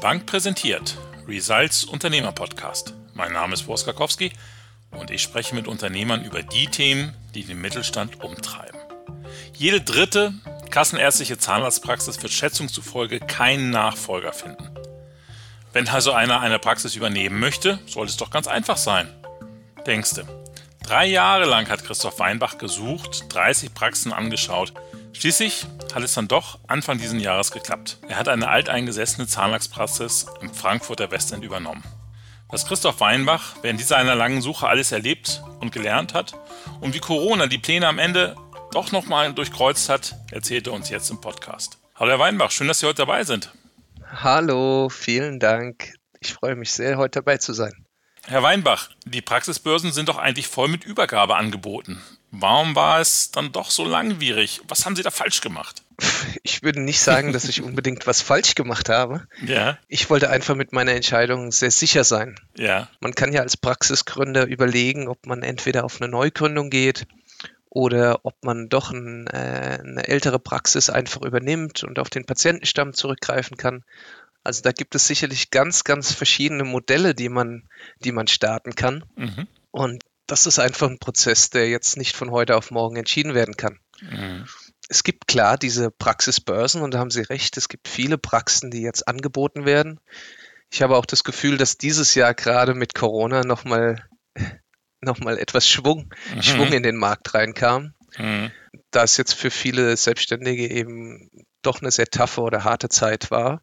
Bank präsentiert Results Unternehmer Podcast. Mein Name ist Boris Karkowski und ich spreche mit Unternehmern über die Themen, die den Mittelstand umtreiben. Jede dritte kassenärztliche Zahnarztpraxis wird Schätzung zufolge keinen Nachfolger finden. Wenn also einer eine Praxis übernehmen möchte, soll es doch ganz einfach sein. Denkste. Drei Jahre lang hat Christoph Weinbach gesucht, 30 Praxen angeschaut. Schließlich hat es dann doch Anfang dieses Jahres geklappt. Er hat eine alteingesessene Zahnarztpraxis im Frankfurter Westend übernommen. Was Christoph Weinbach während dieser einer langen Suche alles erlebt und gelernt hat und wie Corona die Pläne am Ende doch nochmal durchkreuzt hat, erzählt er uns jetzt im Podcast. Hallo Herr Weinbach, schön, dass Sie heute dabei sind. Hallo, vielen Dank. Ich freue mich sehr, heute dabei zu sein. Herr Weinbach, die Praxisbörsen sind doch eigentlich voll mit Übergabeangeboten. Warum war es dann doch so langwierig? Was haben Sie da falsch gemacht? Ich würde nicht sagen, dass ich unbedingt was falsch gemacht habe. Ja. Ich wollte einfach mit meiner Entscheidung sehr sicher sein. Ja. Man kann ja als Praxisgründer überlegen, ob man entweder auf eine Neugründung geht oder ob man doch ein, äh, eine ältere Praxis einfach übernimmt und auf den Patientenstamm zurückgreifen kann. Also da gibt es sicherlich ganz, ganz verschiedene Modelle, die man, die man starten kann. Mhm. Und das ist einfach ein Prozess, der jetzt nicht von heute auf morgen entschieden werden kann. Mhm. Es gibt klar diese Praxisbörsen und da haben Sie recht, es gibt viele Praxen, die jetzt angeboten werden. Ich habe auch das Gefühl, dass dieses Jahr gerade mit Corona nochmal noch mal etwas Schwung, Mhm. Schwung in den Markt reinkam. Mhm. Da es jetzt für viele Selbstständige eben doch eine sehr taffe oder harte Zeit war.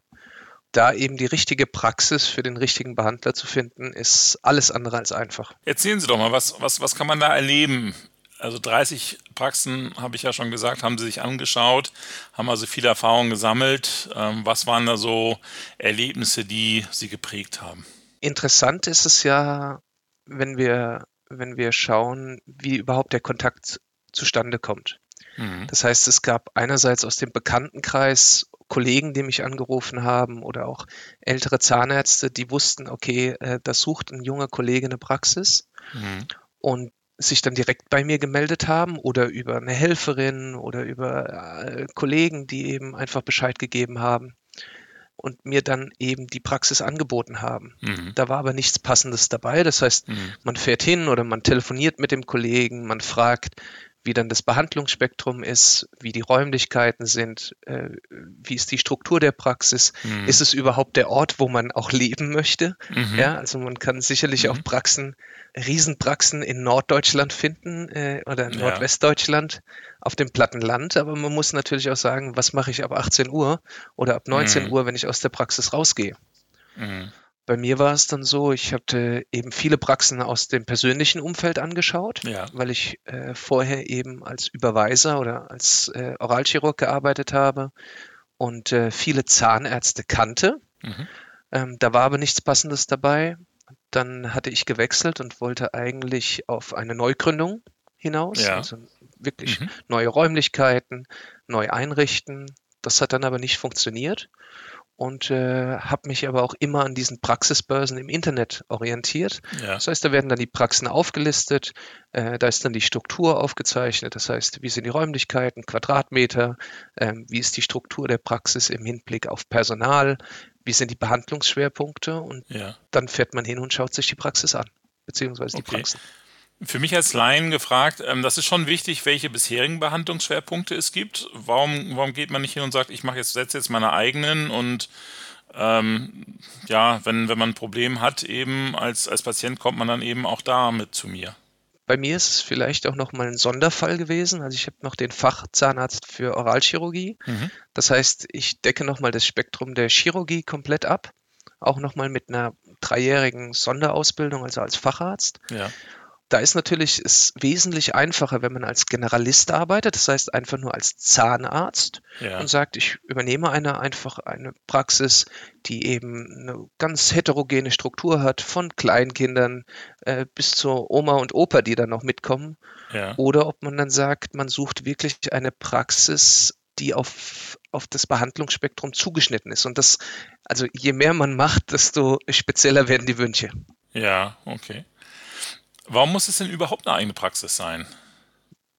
Da eben die richtige Praxis für den richtigen Behandler zu finden, ist alles andere als einfach. Erzählen Sie doch mal, was, was, was kann man da erleben? Also 30 Praxen, habe ich ja schon gesagt, haben Sie sich angeschaut, haben also viel Erfahrung gesammelt. Ähm, was waren da so Erlebnisse, die Sie geprägt haben? Interessant ist es ja, wenn wir, wenn wir schauen, wie überhaupt der Kontakt zustande kommt. Mhm. Das heißt, es gab einerseits aus dem Bekanntenkreis Kollegen, die mich angerufen haben oder auch ältere Zahnärzte, die wussten, okay, äh, da sucht ein junger Kollege eine Praxis Mhm. und sich dann direkt bei mir gemeldet haben oder über eine Helferin oder über äh, Kollegen, die eben einfach Bescheid gegeben haben und mir dann eben die Praxis angeboten haben. Mhm. Da war aber nichts Passendes dabei. Das heißt, Mhm. man fährt hin oder man telefoniert mit dem Kollegen, man fragt, wie dann das Behandlungsspektrum ist, wie die Räumlichkeiten sind, äh, wie ist die Struktur der Praxis, Mhm. ist es überhaupt der Ort, wo man auch leben möchte? Mhm. Ja, also man kann sicherlich Mhm. auch Praxen, Riesenpraxen in Norddeutschland finden äh, oder in Ja. Nordwestdeutschland auf dem platten Land, aber man muss natürlich auch sagen, was mache ich ab 18 Uhr oder ab 19 Mhm. Uhr, wenn ich aus der Praxis rausgehe? Bei mir war es dann so, ich hatte eben viele Praxen aus dem persönlichen Umfeld angeschaut, Ja. weil ich äh, vorher eben als Überweiser oder als äh, Oralchirurg gearbeitet habe und äh, viele Zahnärzte kannte. Mhm. Ähm, da war aber nichts Passendes dabei. Dann hatte ich gewechselt und wollte eigentlich auf eine Neugründung hinaus, Ja. also wirklich Mhm. neue Räumlichkeiten, neu einrichten. Das hat dann aber nicht funktioniert und äh, habe mich aber auch immer an diesen Praxisbörsen im Internet orientiert. Ja. Das heißt, da werden dann die Praxen aufgelistet, äh, da ist dann die Struktur aufgezeichnet, das heißt, wie sind die Räumlichkeiten, Quadratmeter, ähm, wie ist die Struktur der Praxis im Hinblick auf Personal, wie sind die Behandlungsschwerpunkte und Ja. dann fährt man hin und schaut sich die Praxis an, beziehungsweise die Okay. Praxen. Für mich als Laien gefragt, ähm, das ist schon wichtig, welche bisherigen Behandlungsschwerpunkte es gibt. Warum, warum geht man nicht hin und sagt, ich mache jetzt, setze jetzt meine eigenen und ähm, ja, wenn, wenn man ein Problem hat, eben als, als Patient kommt man dann eben auch da mit zu mir. Bei mir ist es vielleicht auch noch mal ein Sonderfall gewesen. Also ich habe noch den Fachzahnarzt für Oralchirurgie. Mhm. Das heißt, ich decke noch mal das Spektrum der Chirurgie komplett ab, auch noch mal mit einer dreijährigen Sonderausbildung, also als Facharzt. Ja. Da ist natürlich es wesentlich einfacher, wenn man als Generalist arbeitet, das heißt einfach nur als Zahnarzt Ja. und sagt, ich übernehme eine einfach eine Praxis, die eben eine ganz heterogene Struktur hat, von Kleinkindern äh, bis zur Oma und Opa, die dann noch mitkommen. Ja. Oder ob man dann sagt, man sucht wirklich eine Praxis, die auf, auf das Behandlungsspektrum zugeschnitten ist. Und das, also je mehr man macht, desto spezieller werden die Wünsche. Ja, okay. Warum muss es denn überhaupt eine eigene Praxis sein?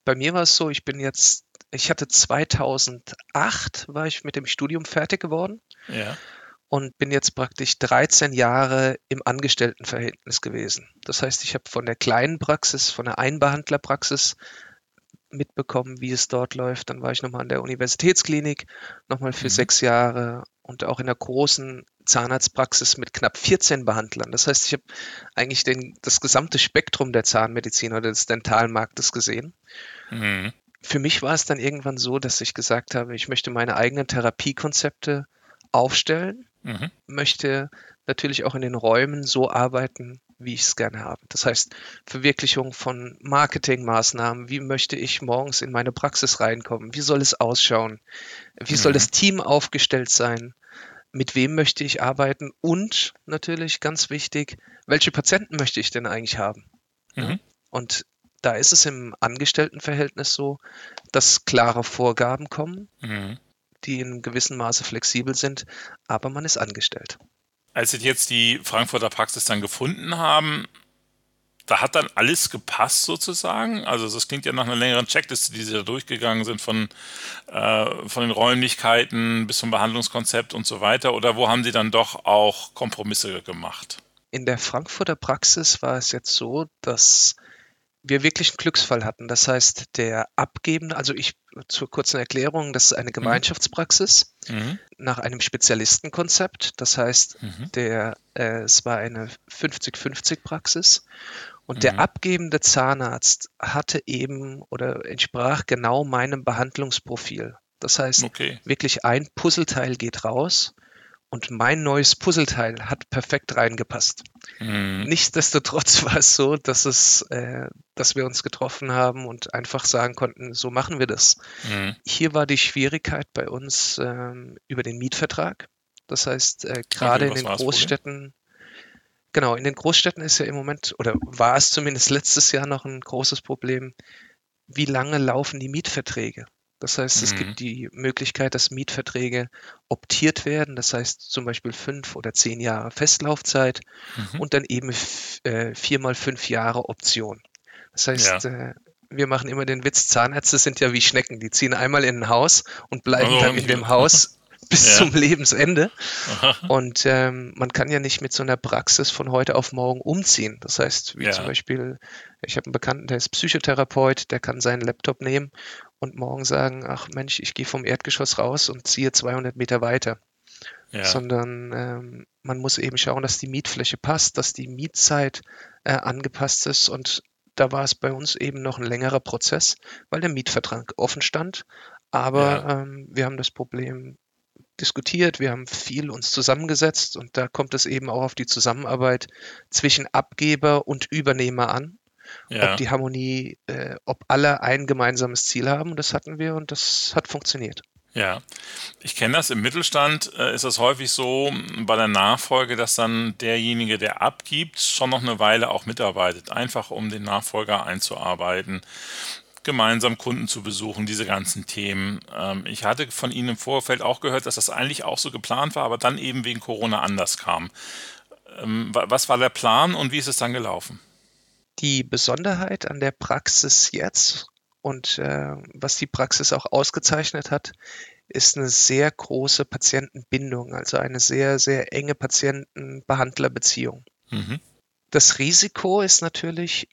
Bei mir war es so, ich bin jetzt, ich hatte 2008, war ich mit dem Studium fertig geworden Ja. und bin jetzt praktisch 13 Jahre im Angestelltenverhältnis gewesen. Das heißt, ich habe von der kleinen Praxis, von der Einbehandlerpraxis mitbekommen, wie es dort läuft. Dann war ich nochmal an der Universitätsklinik, nochmal für mhm. sechs Jahre und auch in der großen Zahnarztpraxis mit knapp 14 Behandlern. Das heißt, ich habe eigentlich den, das gesamte Spektrum der Zahnmedizin oder des Dentalmarktes gesehen. Mhm. Für mich war es dann irgendwann so, dass ich gesagt habe, ich möchte meine eigenen Therapiekonzepte aufstellen, mhm. möchte natürlich auch in den Räumen so arbeiten, wie ich es gerne habe. Das heißt, Verwirklichung von Marketingmaßnahmen, wie möchte ich morgens in meine Praxis reinkommen, wie soll es ausschauen, wie mhm. soll das Team aufgestellt sein, mit wem möchte ich arbeiten und natürlich ganz wichtig, welche Patienten möchte ich denn eigentlich haben. Mhm. Und da ist es im Angestelltenverhältnis so, dass klare Vorgaben kommen, mhm. die in gewissem Maße flexibel sind, aber man ist angestellt. Als Sie jetzt die Frankfurter Praxis dann gefunden haben, da hat dann alles gepasst sozusagen. Also das klingt ja nach einer längeren Checkliste, die Sie da durchgegangen sind von, äh, von den Räumlichkeiten bis zum Behandlungskonzept und so weiter. Oder wo haben Sie dann doch auch Kompromisse gemacht? In der Frankfurter Praxis war es jetzt so, dass wir wirklich einen Glücksfall hatten. Das heißt, der Abgebende, also ich zur kurzen Erklärung, das ist eine mhm. Gemeinschaftspraxis mhm. nach einem Spezialistenkonzept. Das heißt, mhm. der, äh, es war eine 50-50-Praxis und mhm. der abgebende Zahnarzt hatte eben oder entsprach genau meinem Behandlungsprofil. Das heißt, okay. wirklich ein Puzzleteil geht raus und mein neues Puzzleteil hat perfekt reingepasst. Mhm. Nichtsdestotrotz war es so, dass es, äh, dass wir uns getroffen haben und einfach sagen konnten, so machen wir das. Mhm. Hier war die Schwierigkeit bei uns ähm, über den Mietvertrag. Das heißt, äh, gerade in den Großstädten, genau, in den Großstädten ist ja im Moment, oder war es zumindest letztes Jahr noch ein großes Problem, wie lange laufen die Mietverträge? Das heißt, es gibt mhm. die Möglichkeit, dass Mietverträge optiert werden, das heißt zum Beispiel fünf oder zehn Jahre Festlaufzeit mhm. und dann eben äh, vier mal fünf Jahre Option. Das heißt, ja. äh, wir machen immer den Witz, Zahnärzte sind ja wie Schnecken, die ziehen einmal in ein Haus und bleiben oh, dann in dem Haus bis ja. zum Lebensende. Und ähm, man kann ja nicht mit so einer Praxis von heute auf morgen umziehen. Das heißt, wie ja. zum Beispiel, ich habe einen Bekannten, der ist Psychotherapeut, der kann seinen Laptop nehmen und morgen sagen, ach Mensch, ich gehe vom Erdgeschoss raus und ziehe 200 Meter weiter. Ja. Sondern ähm, man muss eben schauen, dass die Mietfläche passt, dass die Mietzeit äh, angepasst ist und da war es bei uns eben noch ein längerer Prozess, weil der Mietvertrag offen stand. Aber ja. ähm, wir haben das Problem diskutiert, wir haben viel uns zusammengesetzt und da kommt es eben auch auf die Zusammenarbeit zwischen Abgeber und Übernehmer an. Ja. Ob die Harmonie, äh, ob alle ein gemeinsames Ziel haben, und das hatten wir und das hat funktioniert. Ja, ich kenne das. Im Mittelstand äh, ist es häufig so bei der Nachfolge, dass dann derjenige, der abgibt, schon noch eine Weile auch mitarbeitet, einfach um den Nachfolger einzuarbeiten gemeinsam Kunden zu besuchen, diese ganzen Themen. Ähm, ich hatte von Ihnen im Vorfeld auch gehört, dass das eigentlich auch so geplant war, aber dann eben wegen Corona anders kam. Ähm, was war der Plan und wie ist es dann gelaufen? Die Besonderheit an der Praxis jetzt und äh, was die Praxis auch ausgezeichnet hat, ist eine sehr große Patientenbindung, also eine sehr, sehr enge Patienten-Behandler-Beziehung. Mhm. Das Risiko ist natürlich,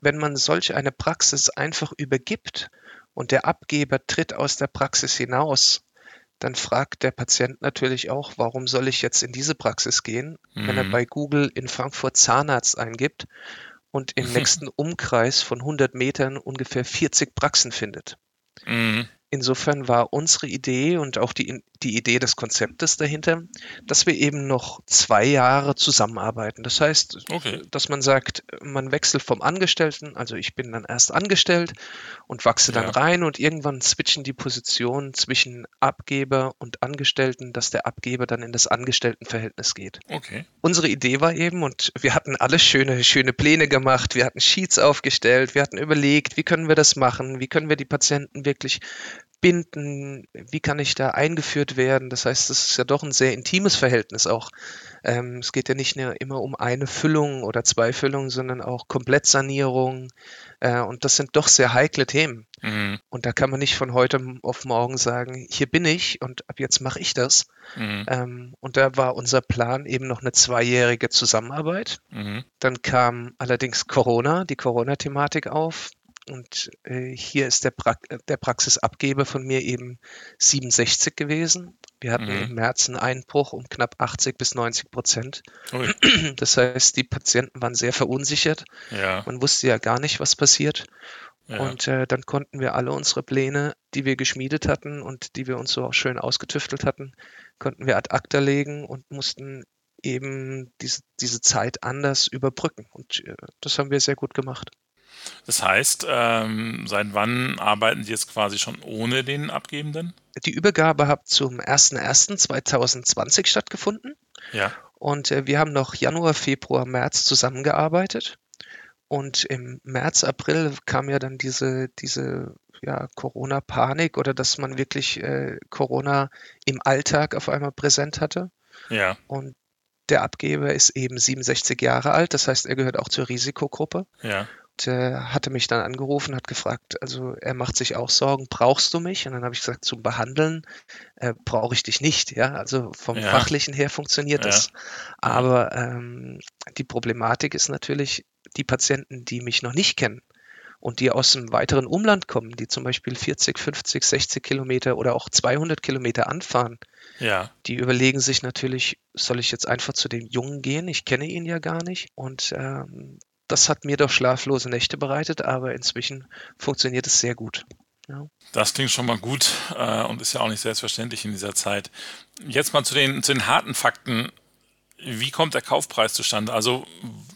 wenn man solch eine Praxis einfach übergibt und der Abgeber tritt aus der Praxis hinaus, dann fragt der Patient natürlich auch, warum soll ich jetzt in diese Praxis gehen, mhm. wenn er mhm. bei Google in Frankfurt Zahnarzt eingibt und im nächsten Umkreis von 100 Metern ungefähr 40 Praxen findet. Mhm. Insofern war unsere Idee und auch die, die Idee des Konzeptes dahinter, dass wir eben noch zwei Jahre zusammenarbeiten. Das heißt, okay. dass man sagt, man wechselt vom Angestellten, also ich bin dann erst angestellt und wachse dann ja. rein und irgendwann switchen die Positionen zwischen Abgeber und Angestellten, dass der Abgeber dann in das Angestelltenverhältnis geht. Okay. Unsere Idee war eben, und wir hatten alle schöne, schöne Pläne gemacht, wir hatten Sheets aufgestellt, wir hatten überlegt, wie können wir das machen, wie können wir die Patienten wirklich binden? Wie kann ich da eingeführt werden? Das heißt, es ist ja doch ein sehr intimes Verhältnis auch. Ähm, es geht ja nicht nur immer um eine Füllung oder zwei Füllungen, sondern auch Komplettsanierung. Äh, und das sind doch sehr heikle Themen. Mhm. Und da kann man nicht von heute auf morgen sagen, hier bin ich und ab jetzt mache ich das. Mhm. Ähm, und da war unser Plan eben noch eine zweijährige Zusammenarbeit. Mhm. Dann kam allerdings Corona, die Corona-Thematik auf. Und äh, hier ist der, pra der Praxisabgeber von mir eben 67 gewesen. Wir hatten mhm. im März einen Einbruch um knapp 80 bis 90 Prozent. Ui. Das heißt, die Patienten waren sehr verunsichert. Ja. Man wusste ja gar nicht, was passiert. Ja. Und äh, dann konnten wir alle unsere Pläne, die wir geschmiedet hatten und die wir uns so schön ausgetüftelt hatten, konnten wir ad acta legen und mussten eben diese, diese Zeit anders überbrücken. Und äh, das haben wir sehr gut gemacht. Das heißt, ähm, seit wann arbeiten Sie jetzt quasi schon ohne den Abgebenden? Die Übergabe hat zum 01.01.2020 stattgefunden. Ja. Und äh, wir haben noch Januar, Februar, März zusammengearbeitet. Und im März, April kam ja dann diese, diese ja, Corona-Panik oder dass man wirklich äh, Corona im Alltag auf einmal präsent hatte. Ja. Und der Abgeber ist eben 67 Jahre alt, das heißt, er gehört auch zur Risikogruppe. Ja äh, hatte mich dann angerufen, hat gefragt, also er macht sich auch Sorgen, brauchst du mich? Und dann habe ich gesagt, zum Behandeln äh, brauche ich dich nicht, ja. Also vom ja. Fachlichen her funktioniert ja. das. Aber ähm, die Problematik ist natürlich, die Patienten, die mich noch nicht kennen und die aus einem weiteren Umland kommen, die zum Beispiel 40, 50, 60 Kilometer oder auch 200 Kilometer anfahren, ja. die überlegen sich natürlich, soll ich jetzt einfach zu dem Jungen gehen? Ich kenne ihn ja gar nicht. Und ähm, das hat mir doch schlaflose Nächte bereitet, aber inzwischen funktioniert es sehr gut. Ja. Das klingt schon mal gut äh, und ist ja auch nicht selbstverständlich in dieser Zeit. Jetzt mal zu den, zu den harten Fakten. Wie kommt der Kaufpreis zustande? Also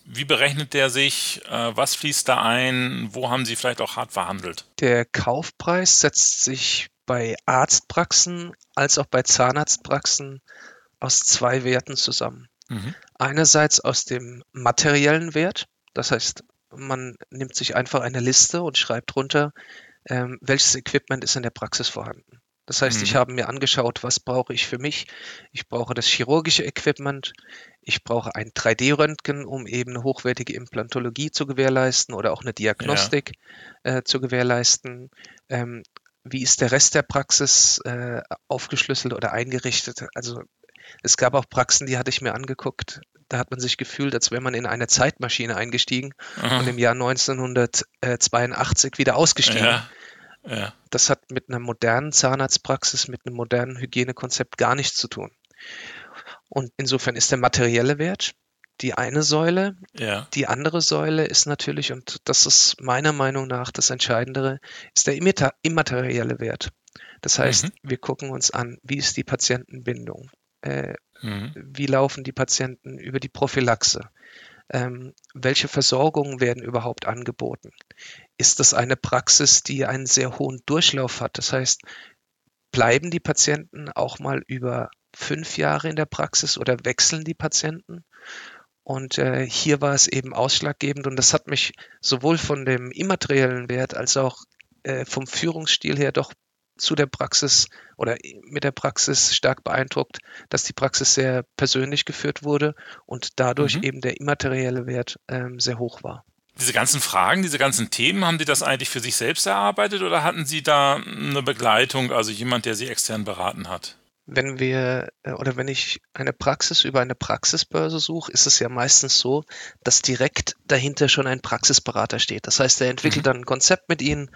wie berechnet der sich? Äh, was fließt da ein? Wo haben Sie vielleicht auch hart verhandelt? Der Kaufpreis setzt sich bei Arztpraxen als auch bei Zahnarztpraxen aus zwei Werten zusammen. Mhm. Einerseits aus dem materiellen Wert, das heißt, man nimmt sich einfach eine Liste und schreibt runter, ähm, welches Equipment ist in der Praxis vorhanden. Das heißt, mhm. ich habe mir angeschaut, was brauche ich für mich. Ich brauche das chirurgische Equipment. Ich brauche ein 3D-Röntgen, um eben eine hochwertige Implantologie zu gewährleisten oder auch eine Diagnostik ja. äh, zu gewährleisten. Ähm, wie ist der Rest der Praxis äh, aufgeschlüsselt oder eingerichtet? Also es gab auch Praxen, die hatte ich mir angeguckt da hat man sich gefühlt, als wäre man in eine Zeitmaschine eingestiegen Aha. und im Jahr 1982 wieder ausgestiegen. Ja. Ja. Das hat mit einer modernen Zahnarztpraxis, mit einem modernen Hygienekonzept gar nichts zu tun. Und insofern ist der materielle Wert die eine Säule. Ja. Die andere Säule ist natürlich, und das ist meiner Meinung nach das Entscheidendere, ist der immaterielle Wert. Das heißt, mhm. wir gucken uns an, wie ist die Patientenbindung? Äh, Mhm. Wie laufen die Patienten über die Prophylaxe? Ähm, welche Versorgungen werden überhaupt angeboten? Ist das eine Praxis, die einen sehr hohen Durchlauf hat? Das heißt, bleiben die Patienten auch mal über fünf Jahre in der Praxis oder wechseln die Patienten? Und äh, hier war es eben ausschlaggebend und das hat mich sowohl von dem immateriellen Wert als auch äh, vom Führungsstil her doch zu der Praxis oder mit der Praxis stark beeindruckt, dass die Praxis sehr persönlich geführt wurde und dadurch mhm. eben der immaterielle Wert ähm, sehr hoch war. Diese ganzen Fragen, diese ganzen Themen, haben Sie das eigentlich für sich selbst erarbeitet oder hatten Sie da eine Begleitung, also jemand, der Sie extern beraten hat? Wenn wir äh, oder wenn ich eine Praxis über eine Praxisbörse suche, ist es ja meistens so, dass direkt dahinter schon ein Praxisberater steht. Das heißt, er entwickelt mhm. dann ein Konzept mit Ihnen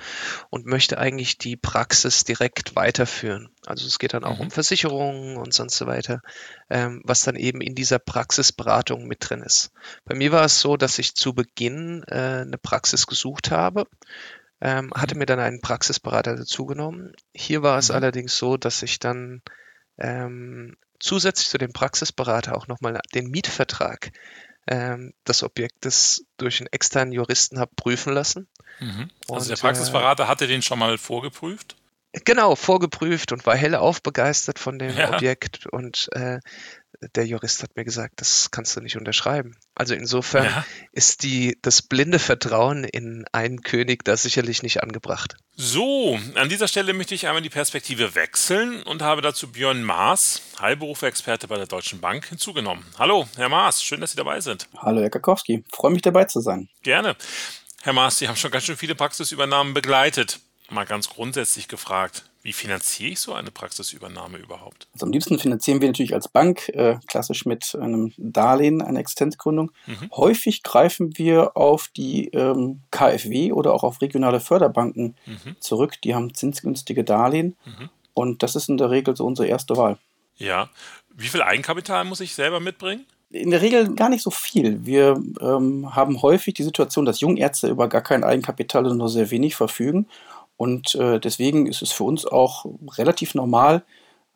und möchte eigentlich die Praxis direkt weiterführen. Also es geht dann auch mhm. um Versicherungen und sonst so weiter, ähm, was dann eben in dieser Praxisberatung mit drin ist. Bei mir war es so, dass ich zu Beginn äh, eine Praxis gesucht habe, ähm, hatte mhm. mir dann einen Praxisberater dazugenommen. Hier war es mhm. allerdings so, dass ich dann ähm, zusätzlich zu dem Praxisberater auch nochmal den Mietvertrag ähm, des Objektes durch einen externen Juristen habe prüfen lassen. Mhm. Also und, der Praxisberater äh, hatte den schon mal vorgeprüft? Genau, vorgeprüft und war hellauf begeistert von dem ja. Objekt und äh, der Jurist hat mir gesagt, das kannst du nicht unterschreiben. Also insofern ja. ist die, das blinde Vertrauen in einen König da sicherlich nicht angebracht. So, an dieser Stelle möchte ich einmal die Perspektive wechseln und habe dazu Björn Maas, Heilberufsexperte bei der Deutschen Bank, hinzugenommen. Hallo, Herr Maas, schön, dass Sie dabei sind. Hallo, Herr Kakowski, freue mich dabei zu sein. Gerne. Herr Maas, Sie haben schon ganz schön viele Praxisübernahmen begleitet. Mal ganz grundsätzlich gefragt, wie finanziere ich so eine Praxisübernahme überhaupt? Also am liebsten finanzieren wir natürlich als Bank, äh, klassisch mit einem Darlehen, einer Existenzgründung. Mhm. Häufig greifen wir auf die ähm, KfW oder auch auf regionale Förderbanken mhm. zurück. Die haben zinsgünstige Darlehen mhm. und das ist in der Regel so unsere erste Wahl. Ja. Wie viel Eigenkapital muss ich selber mitbringen? in der Regel gar nicht so viel. Wir ähm, haben häufig die Situation, dass Jungärzte über gar kein Eigenkapital oder nur sehr wenig verfügen und äh, deswegen ist es für uns auch relativ normal,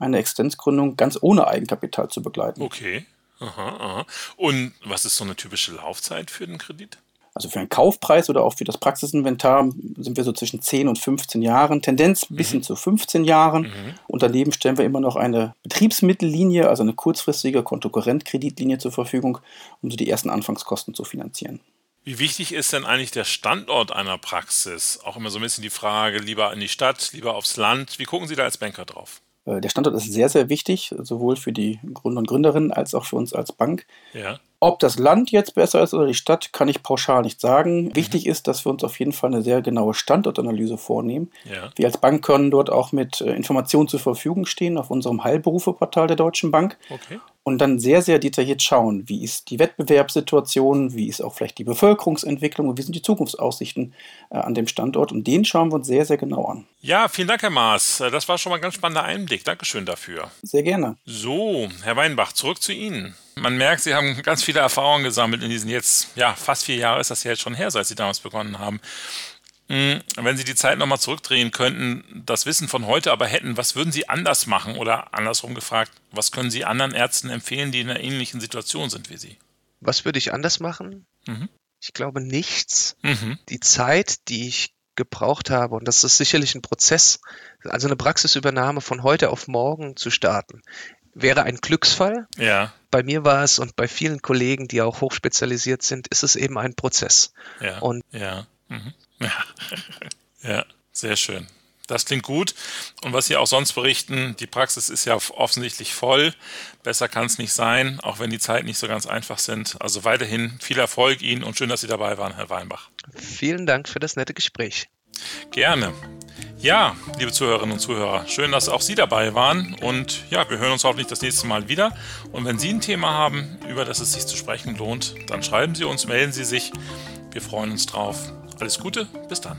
eine Existenzgründung ganz ohne Eigenkapital zu begleiten. Okay. Aha, aha. Und was ist so eine typische Laufzeit für den Kredit? Also für einen Kaufpreis oder auch für das Praxisinventar sind wir so zwischen 10 und 15 Jahren, Tendenz bis hin mhm. zu 15 Jahren. Mhm. Und daneben stellen wir immer noch eine Betriebsmittellinie, also eine kurzfristige Kontokorrentkreditlinie zur Verfügung, um so die ersten Anfangskosten zu finanzieren. Wie wichtig ist denn eigentlich der Standort einer Praxis? Auch immer so ein bisschen die Frage, lieber in die Stadt, lieber aufs Land. Wie gucken Sie da als Banker drauf? Äh, der Standort ist sehr, sehr wichtig, sowohl für die Gründer und Gründerinnen als auch für uns als Bank. Ja. Ob das Land jetzt besser ist oder die Stadt, kann ich pauschal nicht sagen. Mhm. Wichtig ist, dass wir uns auf jeden Fall eine sehr genaue Standortanalyse vornehmen. Ja. Wir als Bank können dort auch mit äh, Informationen zur Verfügung stehen auf unserem Heilberufeportal der Deutschen Bank. Okay und dann sehr, sehr detailliert schauen, wie ist die Wettbewerbssituation, wie ist auch vielleicht die Bevölkerungsentwicklung und wie sind die Zukunftsaussichten äh, an dem Standort. Und den schauen wir uns sehr, sehr genau an. Ja, vielen Dank, Herr Maas. Äh, das war schon mal ein ganz spannender Einblick. Dankeschön dafür. Sehr gerne. So, Herr Weinbach, zurück zu Ihnen. Man merkt, Sie haben ganz viele Erfahrungen gesammelt in diesen jetzt, ja, fast vier Jahre ist das ja jetzt schon her, seit Sie damals begonnen haben. Hm, wenn Sie die Zeit nochmal zurückdrehen könnten, das Wissen von heute aber hätten, was würden Sie anders machen? Oder andersrum gefragt, was können Sie anderen Ärzten empfehlen, die in einer ähnlichen Situation sind wie Sie? Was würde ich anders machen? Mhm. Ich glaube nichts. Mhm. Die Zeit, die ich gebraucht habe, und das ist sicherlich ein Prozess, also eine Praxisübernahme von heute auf morgen zu starten, wäre ein Glücksfall. Ja. Bei mir war es und bei vielen Kollegen, die auch hochspezialisiert sind, ist es eben ein Prozess. Ja. Und ja. Mhm. Ja. ja, sehr schön. Das klingt gut. Und was Sie auch sonst berichten, die Praxis ist ja offensichtlich voll. Besser kann es nicht sein, auch wenn die Zeiten nicht so ganz einfach sind. Also weiterhin viel Erfolg Ihnen und schön, dass Sie dabei waren, Herr Weinbach. Vielen Dank für das nette Gespräch. Gerne. Ja, liebe Zuhörerinnen und Zuhörer, schön, dass auch Sie dabei waren. Und ja, wir hören uns hoffentlich das nächste Mal wieder. Und wenn Sie ein Thema haben, über das es sich zu sprechen lohnt, dann schreiben Sie uns, melden Sie sich. Wir freuen uns drauf. Alles Gute, bis dann.